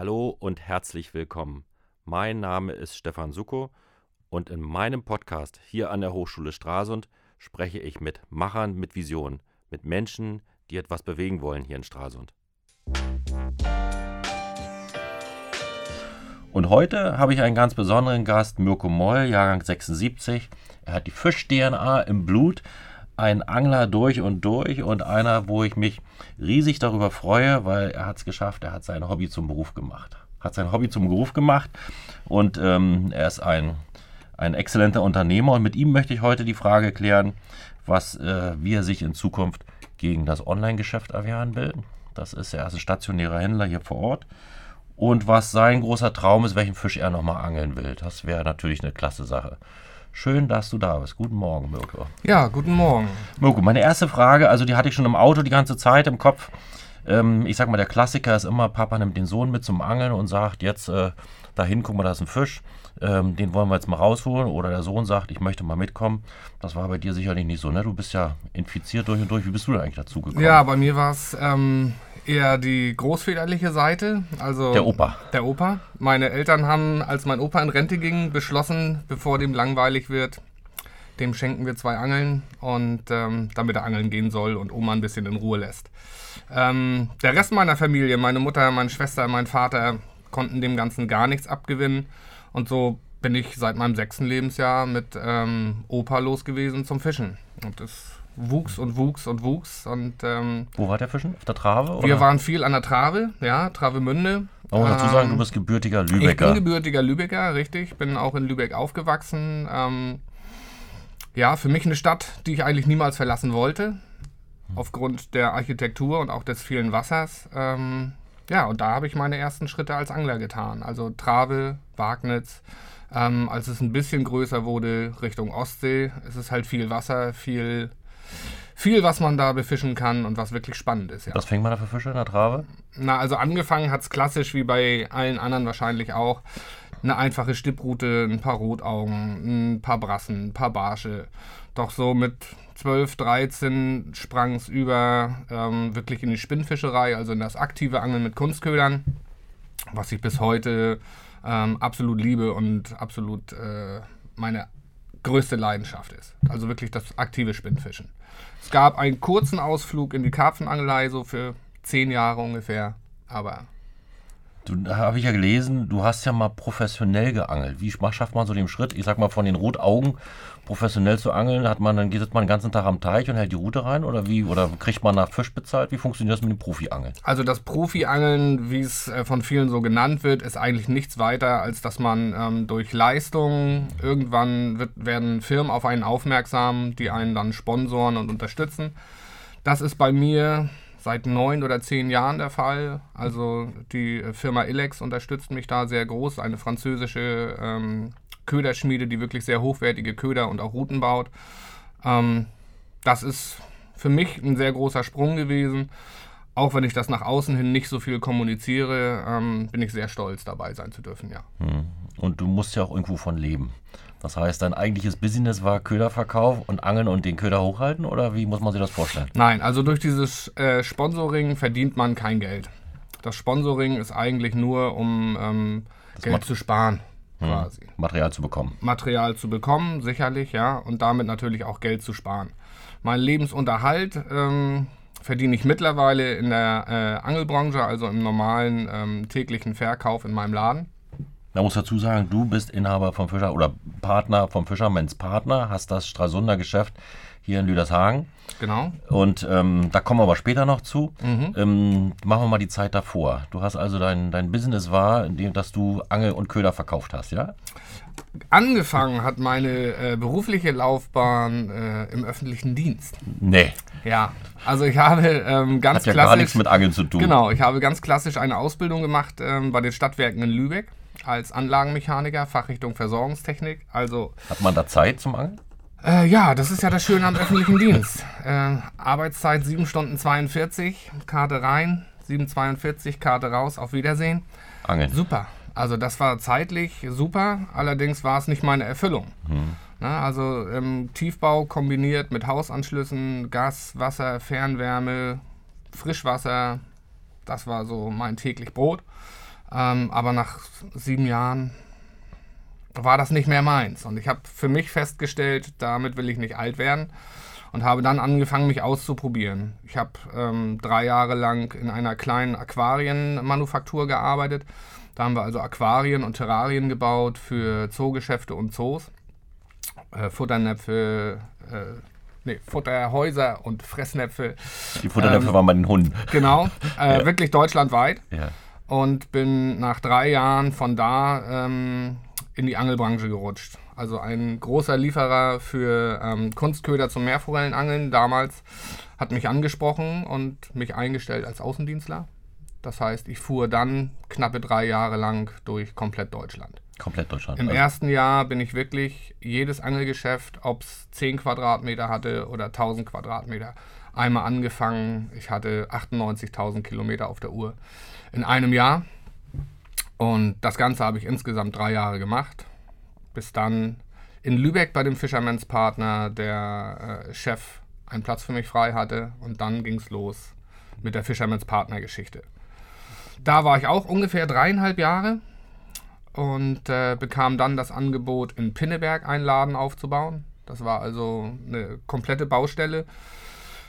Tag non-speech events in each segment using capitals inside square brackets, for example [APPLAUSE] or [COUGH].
Hallo und herzlich willkommen. Mein Name ist Stefan Suko und in meinem Podcast hier an der Hochschule Stralsund spreche ich mit Machern mit Vision, mit Menschen, die etwas bewegen wollen hier in Stralsund. Und heute habe ich einen ganz besonderen Gast, Mirko Moll, Jahrgang 76. Er hat die Fisch-DNA im Blut, ein Angler durch und durch und einer, wo ich mich riesig darüber freue, weil er hat es geschafft, er hat sein Hobby zum Beruf gemacht. Hat sein Hobby zum Beruf gemacht und ähm, er ist ein, ein exzellenter Unternehmer und mit ihm möchte ich heute die Frage klären, was, äh, wie er sich in Zukunft gegen das Online-Geschäft erwehren will. Das ist er, ist ein stationärer Händler hier vor Ort. Und was sein großer Traum ist, welchen Fisch er nochmal angeln will. Das wäre natürlich eine klasse Sache. Schön, dass du da bist. Guten Morgen, Mirko. Ja, guten Morgen. Mirko, meine erste Frage, also die hatte ich schon im Auto die ganze Zeit im Kopf. Ähm, ich sag mal, der Klassiker ist immer, Papa nimmt den Sohn mit zum Angeln und sagt, jetzt äh, dahin, guck mal, da ist ein Fisch. Ähm, den wollen wir jetzt mal rausholen. Oder der Sohn sagt, ich möchte mal mitkommen. Das war bei dir sicherlich nicht so, ne? Du bist ja infiziert durch und durch. Wie bist du da eigentlich dazu gekommen? Ja, bei mir war es ähm, eher die großväterliche Seite. Also der Opa. Der Opa. Meine Eltern haben, als mein Opa in Rente ging, beschlossen, bevor dem langweilig wird, dem schenken wir zwei Angeln und ähm, damit er angeln gehen soll und Oma ein bisschen in Ruhe lässt. Ähm, der Rest meiner Familie, meine Mutter, meine Schwester, mein Vater, konnten dem Ganzen gar nichts abgewinnen. Und so bin ich seit meinem sechsten Lebensjahr mit ähm, Opa los gewesen zum Fischen. Und das wuchs und wuchs und wuchs. Und, ähm, Wo war der Fischen? Auf der Trave? Oder? Wir waren viel an der Trave, ja, Travemünde. Oh, dazu ähm, sagen, du bist gebürtiger Lübecker. Ich bin gebürtiger Lübecker, richtig. Bin auch in Lübeck aufgewachsen. Ähm, ja, für mich eine Stadt, die ich eigentlich niemals verlassen wollte. Aufgrund der Architektur und auch des vielen Wassers. Ähm, ja, und da habe ich meine ersten Schritte als Angler getan. Also Trave, Wagnitz. Ähm, als es ein bisschen größer wurde Richtung Ostsee, ist es halt viel Wasser, viel, viel, was man da befischen kann und was wirklich spannend ist. Ja. Was fängt man da für Fische in der Trave? Na, also angefangen hat es klassisch, wie bei allen anderen wahrscheinlich auch. Eine einfache Stipprute, ein paar Rotaugen, ein paar Brassen, ein paar Barsche. Doch so mit 12, 13 sprang es über ähm, wirklich in die Spinnfischerei, also in das aktive Angeln mit Kunstködern, was ich bis heute ähm, absolut liebe und absolut äh, meine größte Leidenschaft ist. Also wirklich das aktive Spinnfischen. Es gab einen kurzen Ausflug in die Karpfenangelei, so für zehn Jahre ungefähr, aber Du, da habe ich ja gelesen, du hast ja mal professionell geangelt. Wie schafft man so den Schritt, ich sag mal, von den Rotaugen professionell zu angeln? Hat man, dann geht man den ganzen Tag am Teich und hält die Route rein oder wie? Oder kriegt man nach Fisch bezahlt? Wie funktioniert das mit dem Profi-Angeln? Also das Profi-Angeln, wie es äh, von vielen so genannt wird, ist eigentlich nichts weiter, als dass man ähm, durch Leistung irgendwann wird, werden Firmen auf einen aufmerksam, die einen dann sponsoren und unterstützen. Das ist bei mir seit neun oder zehn Jahren der Fall. Also die Firma Ilex unterstützt mich da sehr groß, eine französische ähm, Köderschmiede, die wirklich sehr hochwertige Köder und auch Routen baut. Ähm, das ist für mich ein sehr großer Sprung gewesen. Auch wenn ich das nach außen hin nicht so viel kommuniziere, ähm, bin ich sehr stolz dabei sein zu dürfen, ja. Hm. Und du musst ja auch irgendwo von leben. Das heißt, dein eigentliches Business war Köderverkauf und Angeln und den Köder hochhalten oder wie muss man sich das vorstellen? Nein, also durch dieses äh, Sponsoring verdient man kein Geld. Das Sponsoring ist eigentlich nur, um ähm, Geld zu sparen. Hm. Quasi. Material zu bekommen. Material zu bekommen, sicherlich, ja. Und damit natürlich auch Geld zu sparen. Mein Lebensunterhalt ähm, verdiene ich mittlerweile in der äh, Angelbranche, also im normalen ähm, täglichen Verkauf in meinem Laden. Man muss dazu sagen, du bist Inhaber vom Fischer oder Partner vom Fischermanns Partner, hast das Stralsunder Geschäft hier in Lüdershagen. Genau. Und ähm, da kommen wir aber später noch zu. Mhm. Ähm, machen wir mal die Zeit davor. Du hast also dein, dein Business war, indem dass du Angel und Köder verkauft hast, ja? Angefangen hat meine äh, berufliche Laufbahn äh, im öffentlichen Dienst. Nee. Ja, also ich habe ähm, ganz hat ja klassisch. gar nichts mit Angeln zu tun. Genau, ich habe ganz klassisch eine Ausbildung gemacht ähm, bei den Stadtwerken in Lübeck als Anlagenmechaniker, Fachrichtung Versorgungstechnik. Also Hat man da Zeit zum Angeln? Äh, ja, das ist ja das Schöne am öffentlichen Dienst. Äh, Arbeitszeit 7 Stunden 42, Karte rein, 7,42, Karte raus, auf Wiedersehen. Angeln. Super. Also das war zeitlich super, allerdings war es nicht meine Erfüllung. Hm. Na, also ähm, Tiefbau kombiniert mit Hausanschlüssen, Gas, Wasser, Fernwärme, Frischwasser, das war so mein täglich Brot. Ähm, aber nach sieben Jahren war das nicht mehr meins. Und ich habe für mich festgestellt, damit will ich nicht alt werden. Und habe dann angefangen, mich auszuprobieren. Ich habe ähm, drei Jahre lang in einer kleinen Aquarienmanufaktur gearbeitet. Da haben wir also Aquarien und Terrarien gebaut für Zoogeschäfte und Zoos. Äh, Futternäpfe, äh, nee, Futterhäuser und Fressnäpfe. Die Futternäpfe ähm, waren bei den Hunden. Genau, äh, [LAUGHS] ja. wirklich deutschlandweit. Ja. Und bin nach drei Jahren von da ähm, in die Angelbranche gerutscht. Also ein großer Lieferer für ähm, Kunstköder zum Meerforellenangeln damals hat mich angesprochen und mich eingestellt als Außendienstler. Das heißt, ich fuhr dann knappe drei Jahre lang durch komplett Deutschland. Komplett Deutschland. Im also. ersten Jahr bin ich wirklich jedes Angelgeschäft, ob es 10 Quadratmeter hatte oder 1000 Quadratmeter, einmal angefangen. Ich hatte 98.000 Kilometer auf der Uhr in einem Jahr. Und das Ganze habe ich insgesamt drei Jahre gemacht, bis dann in Lübeck bei dem Fisherman's Partner der äh, Chef einen Platz für mich frei hatte und dann ging es los mit der Fisherman's Partner Geschichte. Da war ich auch ungefähr dreieinhalb Jahre und äh, bekam dann das Angebot, in Pinneberg einen Laden aufzubauen. Das war also eine komplette Baustelle.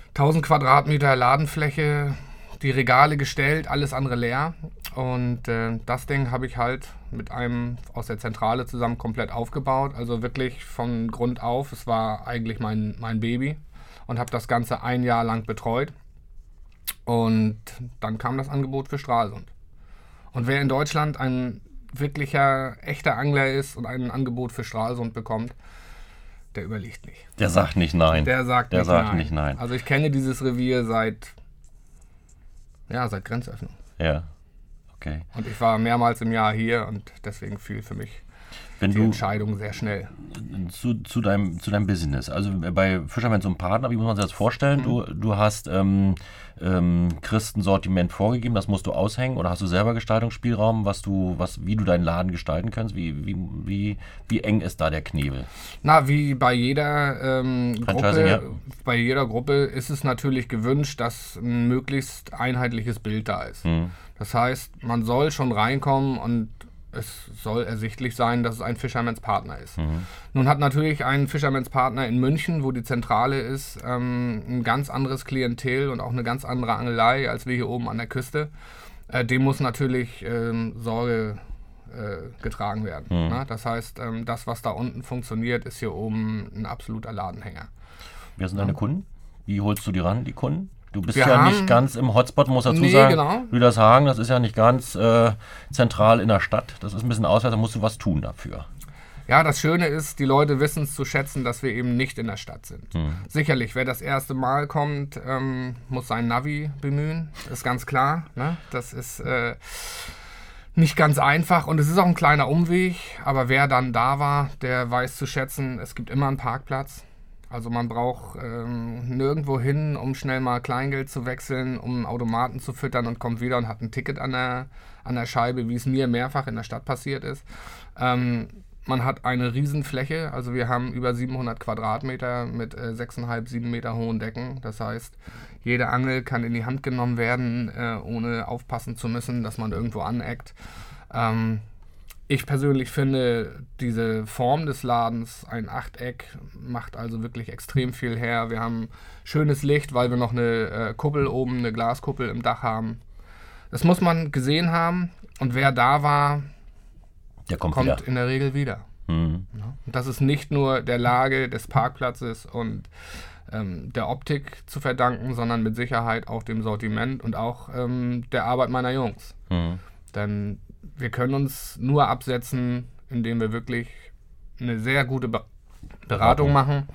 1000 Quadratmeter Ladenfläche, die Regale gestellt, alles andere leer. Und äh, das Ding habe ich halt mit einem aus der Zentrale zusammen komplett aufgebaut. Also wirklich von Grund auf. Es war eigentlich mein, mein Baby und habe das Ganze ein Jahr lang betreut. Und dann kam das Angebot für Stralsund. Und wer in Deutschland ein wirklicher, echter Angler ist und ein Angebot für Stralsund bekommt, der überlegt nicht. Der sagt nicht nein. Der sagt, der nicht, sagt nein. nicht nein. Also ich kenne dieses Revier seit ja, seit Grenzöffnung. Ja. Okay. Und ich war mehrmals im Jahr hier und deswegen fiel für mich Wenn die du Entscheidung sehr schnell. Zu, zu, deinem, zu deinem Business. Also bei Fisherman so ein Partner, wie muss man sich das vorstellen? Mhm. Du, du hast ähm, ähm, kriegst ein Sortiment vorgegeben, das musst du aushängen oder hast du selber Gestaltungsspielraum, was du, was, wie du deinen Laden gestalten kannst? Wie, wie, wie, wie eng ist da der Knebel? Na, wie bei jeder ähm, Gruppe, ja. bei jeder Gruppe ist es natürlich gewünscht, dass ein möglichst einheitliches Bild da ist. Mhm. Das heißt, man soll schon reinkommen und es soll ersichtlich sein, dass es ein Fisherman's Partner ist. Mhm. Nun hat natürlich ein Fisherman's Partner in München, wo die Zentrale ist, ähm, ein ganz anderes Klientel und auch eine ganz andere Angelei als wir hier oben an der Küste. Äh, dem muss natürlich ähm, Sorge äh, getragen werden. Mhm. Ne? Das heißt, ähm, das, was da unten funktioniert, ist hier oben ein absoluter Ladenhänger. Wer sind deine Kunden? Wie holst du die ran, die Kunden? Du bist wir ja nicht ganz im Hotspot, muss dazu nee, sagen. Genau. Lüdershagen, das ist ja nicht ganz äh, zentral in der Stadt. Das ist ein bisschen auswärts, da musst du was tun dafür. Ja, das Schöne ist, die Leute wissen es zu schätzen, dass wir eben nicht in der Stadt sind. Hm. Sicherlich, wer das erste Mal kommt, ähm, muss sein Navi bemühen. Ist ganz klar. Ne? Das ist äh, nicht ganz einfach und es ist auch ein kleiner Umweg. Aber wer dann da war, der weiß zu schätzen, es gibt immer einen Parkplatz. Also man braucht ähm, nirgendwo hin, um schnell mal Kleingeld zu wechseln, um Automaten zu füttern und kommt wieder und hat ein Ticket an der, an der Scheibe, wie es mir mehrfach in der Stadt passiert ist. Ähm, man hat eine Riesenfläche, also wir haben über 700 Quadratmeter mit äh, 6,5, 7 Meter hohen Decken. Das heißt, jede Angel kann in die Hand genommen werden, äh, ohne aufpassen zu müssen, dass man irgendwo aneckt. Ähm, ich persönlich finde, diese Form des Ladens, ein Achteck, macht also wirklich extrem viel her. Wir haben schönes Licht, weil wir noch eine äh, Kuppel oben, eine Glaskuppel im Dach haben. Das muss man gesehen haben. Und wer da war, der kommt, kommt in der Regel wieder. Mhm. Ja. Und das ist nicht nur der Lage des Parkplatzes und ähm, der Optik zu verdanken, sondern mit Sicherheit auch dem Sortiment und auch ähm, der Arbeit meiner Jungs. Mhm. Denn wir können uns nur absetzen, indem wir wirklich eine sehr gute Be Beratung machen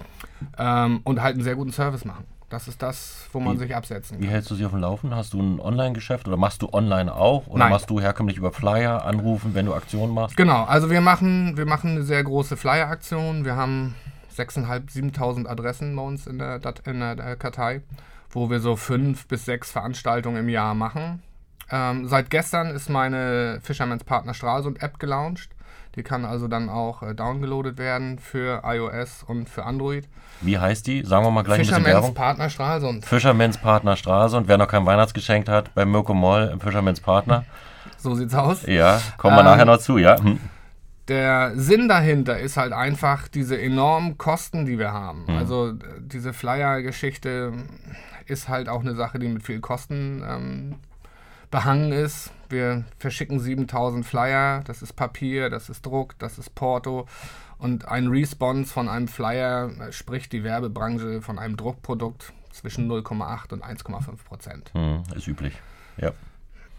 ähm, und halt einen sehr guten Service machen. Das ist das, wo man wie, sich absetzen kann. Wie hältst du sie auf dem Laufen? Hast du ein Online-Geschäft oder machst du online auch? Oder Nein. machst du herkömmlich über Flyer anrufen, wenn du Aktionen machst? Genau, also wir machen, wir machen eine sehr große Flyer-Aktion. Wir haben 6.500, 7.000 Adressen bei uns in der, in der Kartei, wo wir so fünf bis sechs Veranstaltungen im Jahr machen. Ähm, seit gestern ist meine Fisherman's Partner Stralsund App gelauncht. Die kann also dann auch äh, downgeloadet werden für iOS und für Android. Wie heißt die? Sagen wir mal gleich ein bisschen Fishermans Werbung. Partner Stralsund. Fishermans Partner Stralsund. Wer noch kein Weihnachtsgeschenk hat, bei Mirko Moll im Fishermans Partner. So sieht's aus. Ja, kommen wir Ähm, nachher noch zu, ja. Hm. Der Sinn dahinter ist halt einfach diese enormen Kosten, die wir haben. Mhm. Also äh, diese Flyer-Geschichte ist halt auch eine Sache, die mit viel Kosten ähm, behangen ist. Wir verschicken 7000 Flyer, das ist Papier, das ist Druck, das ist Porto. Und ein Response von einem Flyer, äh, sprich die Werbebranche von einem Druckprodukt zwischen 0,8 und 1,5 Prozent. Hm, ist üblich. Ja,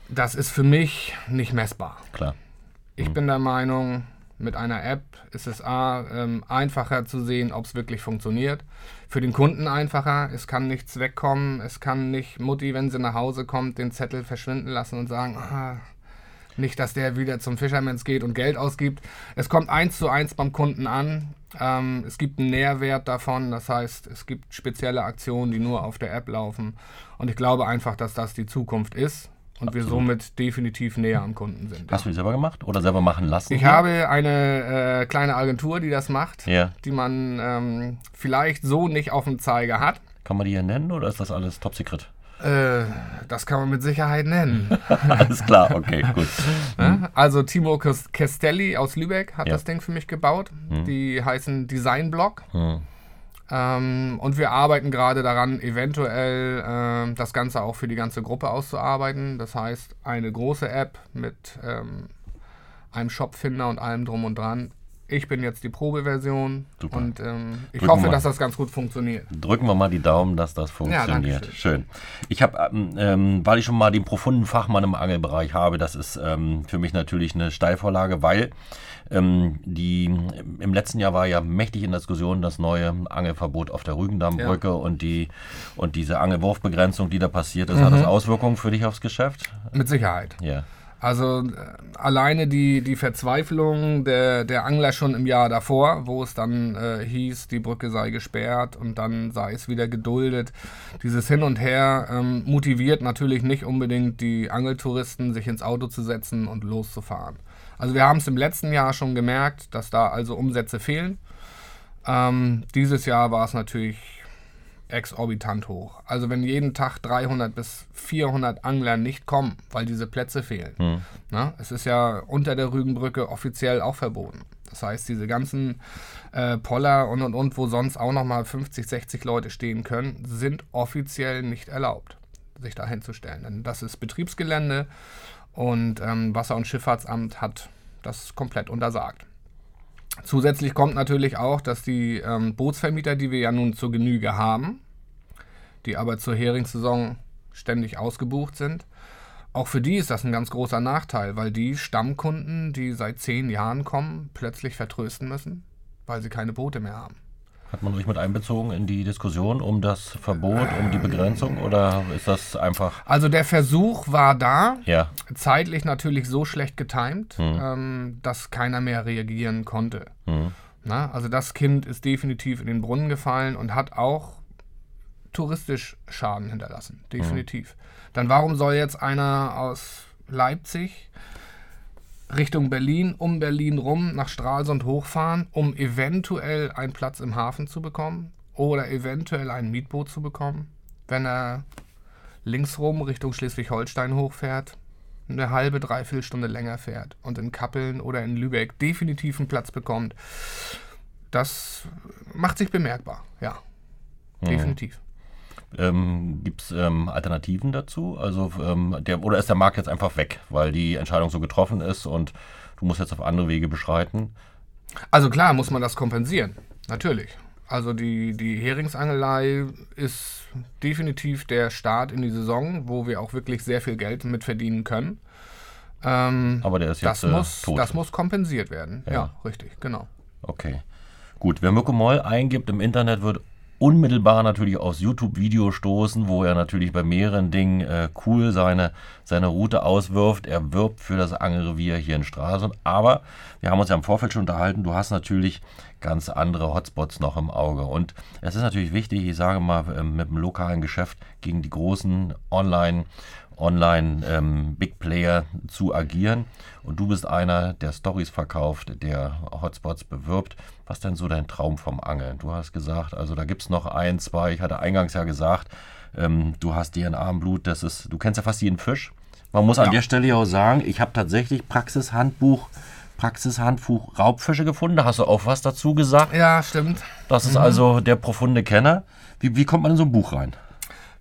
Das ist für mich nicht messbar. klar. Ich bin der Meinung, mit einer App ist es A, ähm, einfacher zu sehen, ob es wirklich funktioniert. Für den Kunden einfacher. Es kann nichts wegkommen. Es kann nicht Mutti, wenn sie nach Hause kommt, den Zettel verschwinden lassen und sagen, ah, nicht, dass der wieder zum Fishermans geht und Geld ausgibt. Es kommt eins zu eins beim Kunden an. Ähm, es gibt einen Nährwert davon. Das heißt, es gibt spezielle Aktionen, die nur auf der App laufen. Und ich glaube einfach, dass das die Zukunft ist und wir somit definitiv näher am Kunden sind. Hast du die selber gemacht oder selber machen lassen? Ich habe eine äh, kleine Agentur, die das macht, Ja. die man ähm, vielleicht so nicht auf dem Zeiger hat. Kann man die hier nennen oder ist das alles top secret? Äh, das kann man mit Sicherheit nennen. [LAUGHS] alles klar, okay, gut. [LAUGHS] Ne? Also Timo Castelli aus Lübeck hat Ja. das Ding für mich gebaut. Die heißen Designblock. Hm. Ähm, und wir arbeiten gerade daran, eventuell ähm, das Ganze auch für die ganze Gruppe auszuarbeiten. Das heißt, eine große App mit ähm, einem Shopfinder und allem drum und dran. Ich bin jetzt die Probeversion Super. und ähm, ich Drücken hoffe, dass das ganz gut funktioniert. Drücken wir mal die Daumen, dass das funktioniert. danke Schön. Ich habe, ähm, ähm, weil ich schon mal den profunden Fachmann im Angelbereich habe, das ist ähm, für mich natürlich eine Steilvorlage, weil ähm, die im letzten Jahr war ja mächtig in Diskussion das neue Angelverbot auf der Rügendammbrücke und die und diese Angelwurfbegrenzung, die da passiert ist, hat Mhm. das Auswirkungen für dich aufs Geschäft? Mit Sicherheit. Ja. Also äh, alleine die, die Verzweiflung der, der Angler schon im Jahr davor, wo es dann äh, hieß, die Brücke sei gesperrt und dann sei es wieder geduldet. Dieses Hin und Her ähm, motiviert natürlich nicht unbedingt die Angeltouristen, sich ins Auto zu setzen und loszufahren. Also wir haben es im letzten Jahr schon gemerkt, dass da also Umsätze fehlen. Ähm, dieses Jahr war es natürlich exorbitant hoch. Also wenn jeden Tag 300 bis 400 Angler nicht kommen, weil diese Plätze fehlen. Na, es ist ja unter der Rügenbrücke offiziell auch verboten. Das heißt, diese ganzen äh, Poller und und und, wo sonst auch nochmal 50, 60 Leute stehen können, sind offiziell nicht erlaubt, sich da hinzustellen. Denn das ist Betriebsgelände und ähm, Wasser- und Schifffahrtsamt hat das komplett untersagt. Zusätzlich kommt natürlich auch, dass die ähm, Bootsvermieter, die wir ja nun zur Genüge haben, die aber zur Heringssaison ständig ausgebucht sind, auch für die ist das ein ganz großer Nachteil, weil die Stammkunden, die seit zehn Jahren kommen, plötzlich vertrösten müssen, weil sie keine Boote mehr haben. Hat man euch mit einbezogen in die Diskussion um das Verbot, um die Begrenzung oder ist das einfach, Also der Versuch war da, ja, zeitlich natürlich so schlecht getimt, ähm, dass keiner mehr reagieren konnte. hm, Na, also das Kind ist definitiv in den Brunnen gefallen und hat auch touristisch Schaden hinterlassen. Definitiv. Dann warum soll jetzt einer aus Leipzig Richtung Berlin, um Berlin rum, nach Stralsund hochfahren, um eventuell einen Platz im Hafen zu bekommen oder eventuell ein Mietboot zu bekommen, wenn er linksrum Richtung Schleswig-Holstein hochfährt, eine halbe, dreiviertel Stunde länger fährt und in Kappeln oder in Lübeck definitiv einen Platz bekommt. Das macht sich bemerkbar, ja. Definitiv. Ähm, Gibt es ähm, Alternativen dazu? Also ähm, der, oder ist der Markt jetzt einfach weg, weil die Entscheidung so getroffen ist und du musst jetzt auf andere Wege beschreiten? Also klar muss man das kompensieren, natürlich. Also die, die Heringsangelei ist definitiv der Start in die Saison, wo wir auch wirklich sehr viel Geld mit verdienen können. Ähm, Aber der ist das, jetzt äh, muss, tot. das muss kompensiert werden. Ja, Ja. richtig, genau. Okay. Gut, wer Mirko Moll eingibt im Internet, wird unmittelbar natürlich aufs YouTube-Video stoßen, wo er natürlich bei mehreren Dingen äh, cool seine, seine Route auswirft. Er wirbt für das Angelrevier hier in Stralsund. Aber wir haben uns ja im Vorfeld schon unterhalten, du hast natürlich ganz andere Hotspots noch im Auge. Und es ist natürlich wichtig, ich sage mal, ähm, mit dem lokalen Geschäft gegen die großen Online- Online-Big Player zu agieren. Und du bist einer, der Stories verkauft, der Hotspots bewirbt. Was denn so dein Traum vom Angeln? Du hast gesagt, also da gibt es noch ein, zwei, ich hatte eingangs ja gesagt, ähm, du hast DNA im Blut, das ist, du kennst ja fast jeden Fisch. Man muss an der Stelle ja auch sagen, ich habe tatsächlich Praxishandbuch, Praxishandbuch Raubfische gefunden. Da hast du auch was dazu gesagt. Ja, stimmt. Das ist mhm. also der profunde Kenner. Wie, wie kommt man in so ein Buch rein?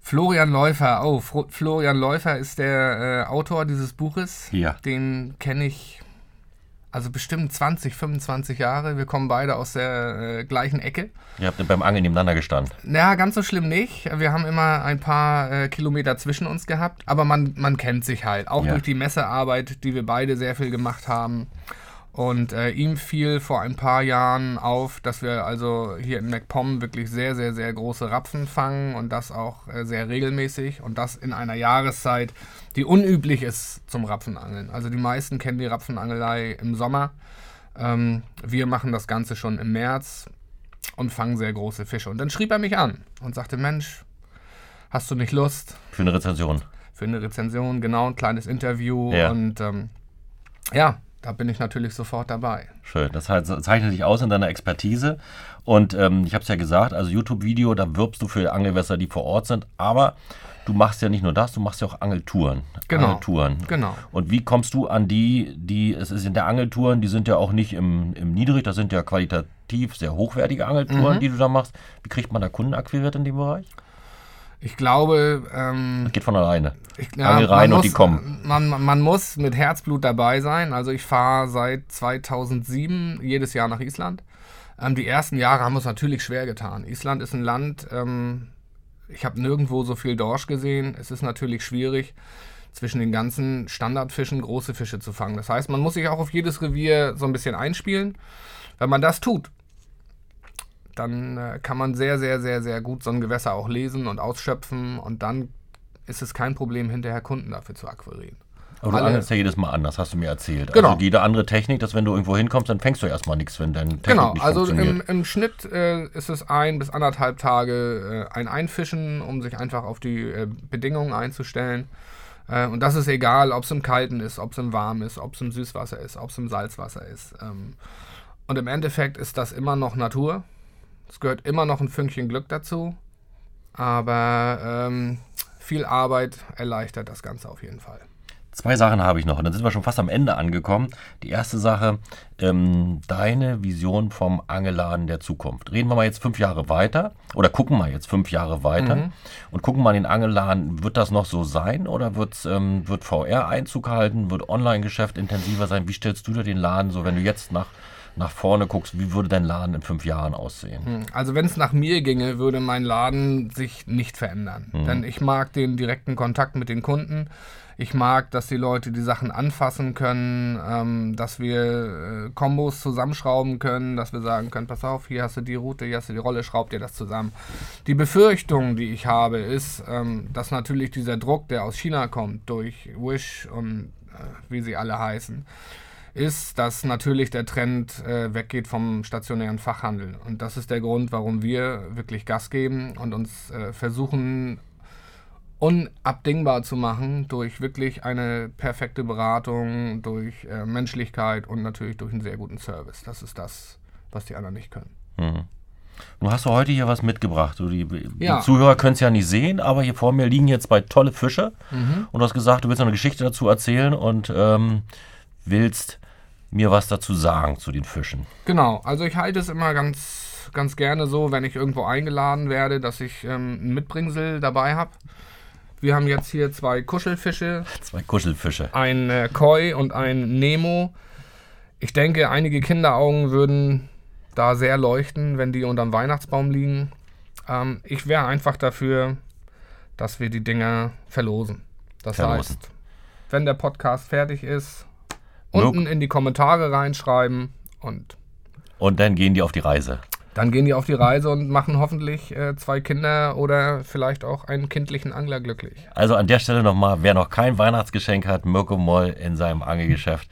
Florian Läufer, oh, Florian Läufer ist der äh, Autor dieses Buches. Ja. Den kenne ich also bestimmt 20, 25 Jahre. Wir kommen beide aus der äh, gleichen Ecke. Ihr habt beim Angeln nebeneinander gestanden. Ja, ganz so schlimm nicht. Wir haben immer ein paar äh, Kilometer zwischen uns gehabt, aber man, man kennt sich halt. Auch ja. durch die Messearbeit, die wir beide sehr viel gemacht haben. Und äh, ihm fiel vor ein paar Jahren auf, dass wir also hier in MacPom wirklich sehr, sehr, sehr große Rapfen fangen und das auch äh, sehr regelmäßig und das in einer Jahreszeit, die unüblich ist zum Rapfenangeln. Also die meisten kennen die Rapfenangelei im Sommer. Ähm, wir machen das Ganze schon im März und fangen sehr große Fische. Und dann schrieb er mich an und sagte, Mensch, hast du nicht Lust? Für eine Rezension. Für eine Rezension, genau, ein kleines Interview ja. und ähm, ja, da bin ich natürlich sofort dabei. Schön. Das heißt, zeichnet dich aus in deiner Expertise. Und ähm, ich habe es ja gesagt, also YouTube-Video, da wirbst du für Angelwässer, die vor Ort sind. Aber du machst ja nicht nur das, du machst ja auch Angeltouren. Genau. Angeltouren. Genau. Und wie kommst du an die, die, es ist in der Angeltouren, die sind ja auch nicht im, im Niedrig, das sind ja qualitativ sehr hochwertige Angeltouren, mhm. die du da machst. Wie kriegt man da Kunden akquiriert in dem Bereich? Ich glaube. Ähm, das geht von alleine. Ich, ja, Angel rein und muss, die kommen. Man, man muss mit Herzblut dabei sein. Also ich fahre seit 2007 jedes Jahr nach Island. Ähm, die ersten Jahre haben uns natürlich schwer getan. Island ist ein Land, ähm, ich habe nirgendwo so viel Dorsch gesehen. Es ist natürlich schwierig, zwischen den ganzen Standardfischen große Fische zu fangen. Das heißt, man muss sich auch auf jedes Revier so ein bisschen einspielen. Wenn man das tut, dann äh, kann man sehr, sehr, sehr, sehr gut so ein Gewässer auch lesen und ausschöpfen und dann ist es kein Problem, hinterher Kunden dafür zu akquirieren. Aber du angelst ja jedes Mal anders, hast du mir erzählt. Genau. Also jede andere Technik, dass wenn du irgendwo hinkommst, dann fängst du erstmal nichts, wenn dein Technik genau, nicht also. Im, im Schnitt äh, ist es ein bis anderthalb Tage äh, ein Einfischen, um sich einfach auf die äh, Bedingungen einzustellen. Äh, und das ist egal, ob es im Kalten ist, ob es im Warm ist, ob es im Süßwasser ist, ob es im Salzwasser ist. Ähm, und im Endeffekt ist das immer noch Natur. Es gehört immer noch ein Fünkchen Glück dazu, aber ähm, viel Arbeit erleichtert das Ganze auf jeden Fall. Zwei Sachen habe ich noch und dann sind wir schon fast am Ende angekommen. Die erste Sache, ähm, deine Vision vom Angeladen der Zukunft. Reden wir mal jetzt fünf Jahre weiter oder gucken mal jetzt fünf Jahre weiter mhm. und gucken mal den Angeladen. Wird das noch so sein oder ähm, wird VR Einzug halten? Wird Online-Geschäft intensiver sein? Wie stellst du dir den Laden so, wenn du jetzt nach nach vorne guckst, wie würde dein Laden in fünf Jahren aussehen? Hm, also wenn es nach mir ginge, würde mein Laden sich nicht verändern. Mhm. Denn ich mag den direkten Kontakt mit den Kunden. Ich mag, dass die Leute die Sachen anfassen können, ähm, dass wir äh, Kombos zusammenschrauben können, dass wir sagen können, pass auf, hier hast du die Route, hier hast du die Rolle, schraub dir das zusammen. Die Befürchtung, die ich habe, ist, ähm, dass natürlich dieser Druck, der aus China kommt, durch Wish und äh, wie sie alle heißen, ist, dass natürlich der Trend äh, weggeht vom stationären Fachhandel. Und das ist der Grund, warum wir wirklich Gas geben und uns äh, versuchen, unabdingbar zu machen durch wirklich eine perfekte Beratung, durch äh, Menschlichkeit und natürlich durch einen sehr guten Service. Das ist das, was die anderen nicht können. Mhm. Du hast heute hier was mitgebracht. Du, die, ja. die, Zuhörer können es ja nicht sehen, aber hier vor mir liegen jetzt zwei tolle Fische. Mhm. Und du hast gesagt, du willst noch eine Geschichte dazu erzählen und ähm, willst mir was dazu sagen zu den Fischen. Genau, also ich halte es immer ganz, ganz gerne so, wenn ich irgendwo eingeladen werde, dass ich ähm, ein Mitbringsel dabei habe. Wir haben jetzt hier zwei Kuschelfische. Zwei Kuschelfische. Ein äh, Koi und ein Nemo. Ich denke, einige Kinderaugen würden da sehr leuchten, wenn die unterm Weihnachtsbaum liegen. Ähm, ich wäre einfach dafür, dass wir die Dinger verlosen. Das verlosen. heißt, wenn der Podcast fertig ist, unten in die Kommentare reinschreiben und. Und dann gehen die auf die Reise. Dann gehen die auf die Reise und machen hoffentlich äh, zwei Kinder oder vielleicht auch einen kindlichen Angler glücklich. Also an der Stelle nochmal, wer noch kein Weihnachtsgeschenk hat, Mirko Moll in seinem Angelgeschäft.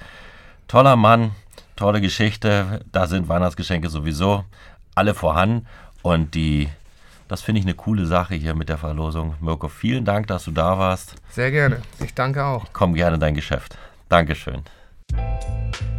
Toller Mann, tolle Geschichte. Da sind Weihnachtsgeschenke sowieso alle vorhanden. Und die Das finde ich eine coole Sache hier mit der Verlosung. Mirko, vielen Dank, dass du da warst. Sehr gerne. Ich danke auch. Ich komme gerne in dein Geschäft. Dankeschön. Música